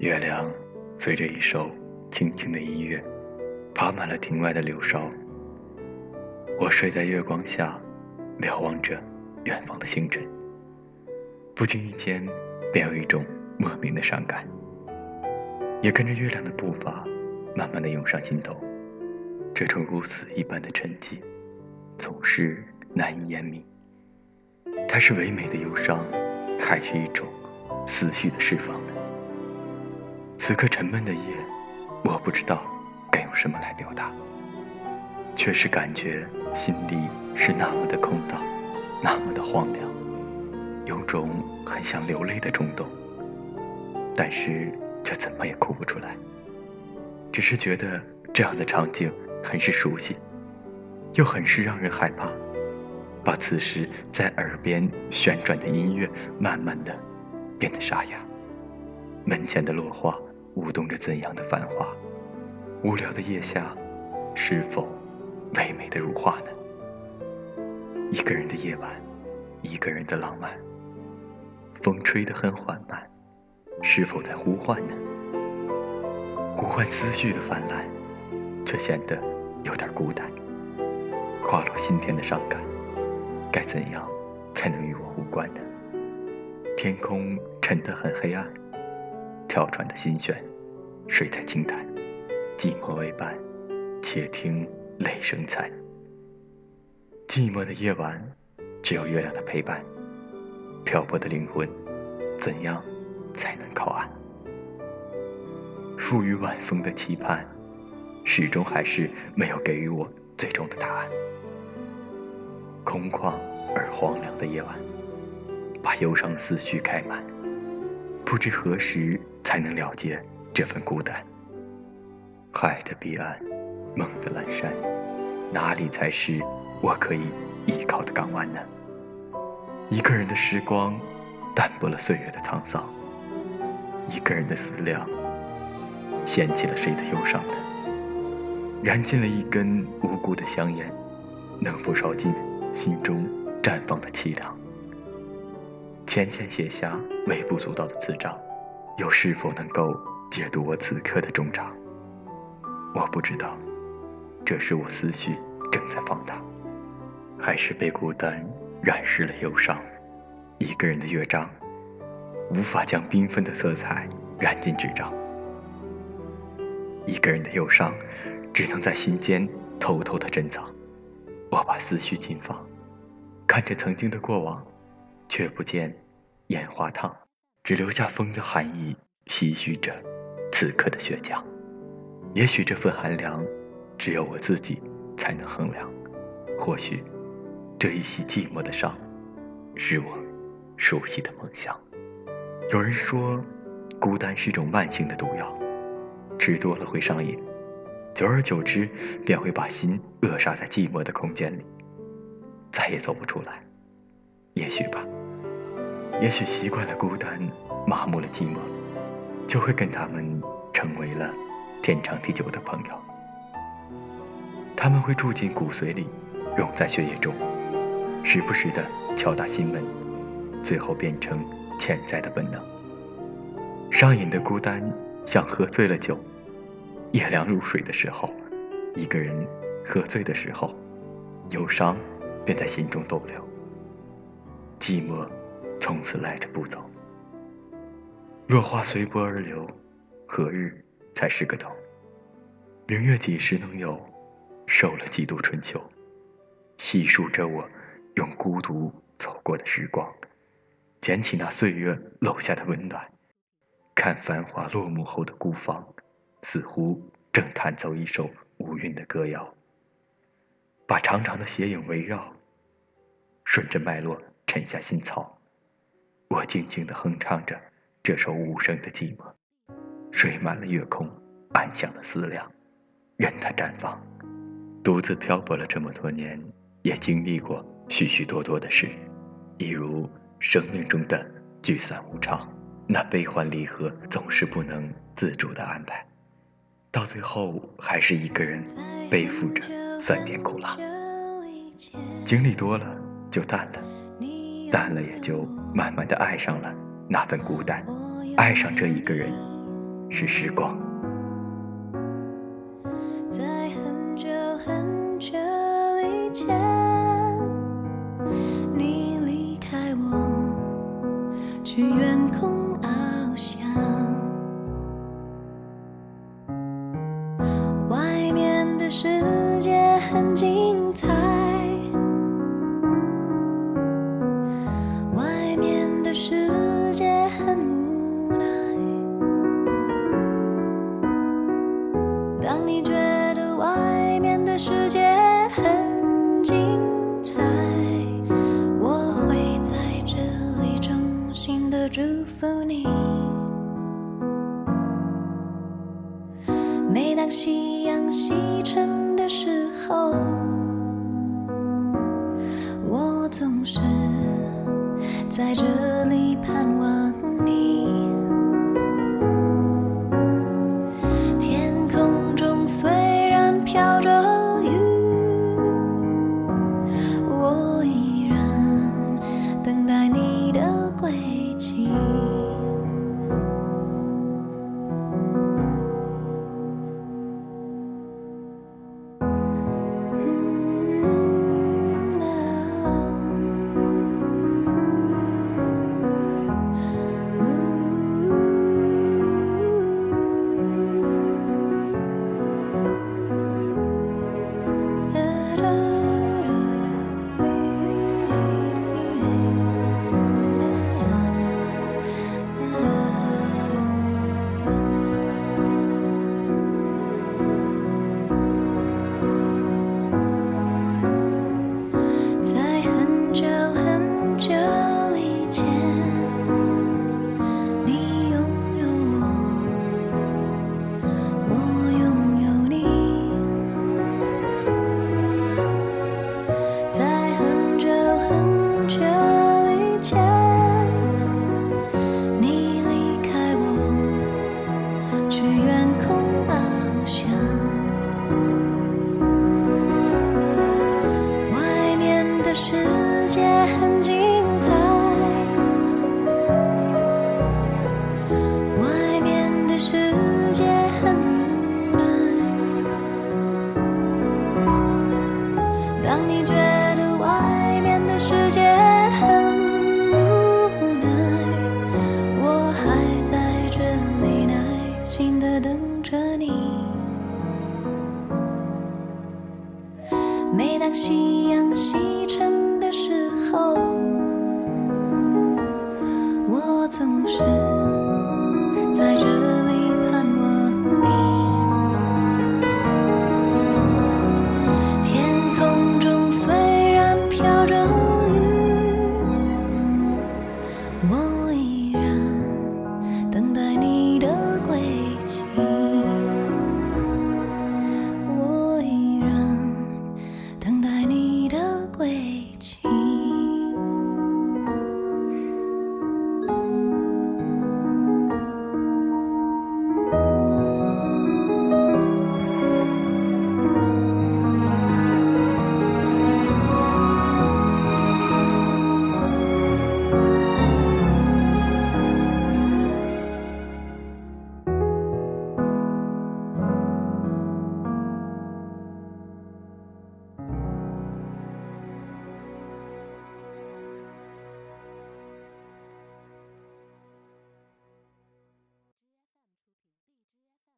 月亮随着一首轻轻的音乐，爬满了庭外的柳梢。我睡在月光下，瞭望着远方的星辰，不经意间便有一种莫名的伤感，也跟着月亮的步伐，慢慢的涌上心头。这种如死一般的沉寂，总是难以言明。它是唯美的忧伤，还是一种思绪的释放？此刻沉闷的夜，我不知道该用什么来表达，却是感觉心里是那么的空荡，那么的荒凉，有种很想流泪的冲动，但是却怎么也哭不出来，只是觉得这样的场景很是熟悉，又很是让人害怕，把此时在耳边旋转的音乐慢慢的变得沙哑，门前的落花。舞动着怎样的繁华？无聊的夜下，是否唯美的如画呢？一个人的夜晚，一个人的浪漫。风吹得很缓慢，是否在呼唤呢？呼唤思绪的泛滥，却显得有点孤单。滑落心田的伤感，该怎样才能与我无关呢？天空沉得很黑暗。跳船的心弦，睡在轻潭，寂寞为伴，且听雷声残。寂寞的夜晚，只有月亮的陪伴。漂泊的灵魂，怎样才能靠岸？赋予晚风的期盼，始终还是没有给予我最终的答案。空旷而荒凉的夜晚，把忧伤思绪开满。不知何时才能了结这份孤单。海的彼岸，梦的阑珊，哪里才是我可以依靠的港湾呢？一个人的时光，淡薄了岁月的沧桑。一个人的思量，掀起了谁的忧伤呢？燃尽了一根无辜的香烟，能否烧尽心中绽放的凄凉？浅浅写下微不足道的字章，又是否能够解读我此刻的衷肠？我不知道，这是我思绪正在放大，还是被孤单染湿了忧伤？一个人的乐章，无法将缤纷的色彩染进纸张。一个人的忧伤，只能在心间偷偷的珍藏。我把思绪紧放，看着曾经的过往。却不见烟花烫，只留下风的寒意，唏嘘着此刻的倔强。也许这份寒凉，只有我自己才能衡量。或许这一袭寂寞的伤，是我熟悉的梦想。有人说，孤单是一种慢性的毒药，吃多了会上瘾，久而久之便会把心扼杀在寂寞的空间里，再也走不出来。也许吧。也许习惯了孤单，麻木了寂寞，就会跟他们成为了天长地久的朋友。他们会住进骨髓里，融在血液中，时不时的敲打心门，最后变成潜在的本能。上瘾的孤单，像喝醉了酒，夜凉如水的时候，一个人喝醉的时候，忧伤便在心中逗留，寂寞。从此赖着不走。落花随波而流，何日才是个头？明月几时能有？受了几度春秋？细数着我用孤独走过的时光，捡起那岁月漏下的温暖，看繁华落幕后的孤芳，似乎正弹奏一首无韵的歌谣，把长长的斜影围绕，顺着脉络沉下心草。我静静地哼唱着这首无声的寂寞，睡满了月空，暗香的思量，任它绽放。独自漂泊了这么多年，也经历过许许多多的事，一如生命中的聚散无常，那悲欢离合总是不能自主的安排，到最后还是一个人背负着酸甜苦辣。经历多了就淡了。淡了也就慢慢的爱上了那份孤单。爱上这一个人是时光。不你。每当夕阳西沉的时候我总是在这你觉得外面的世界我。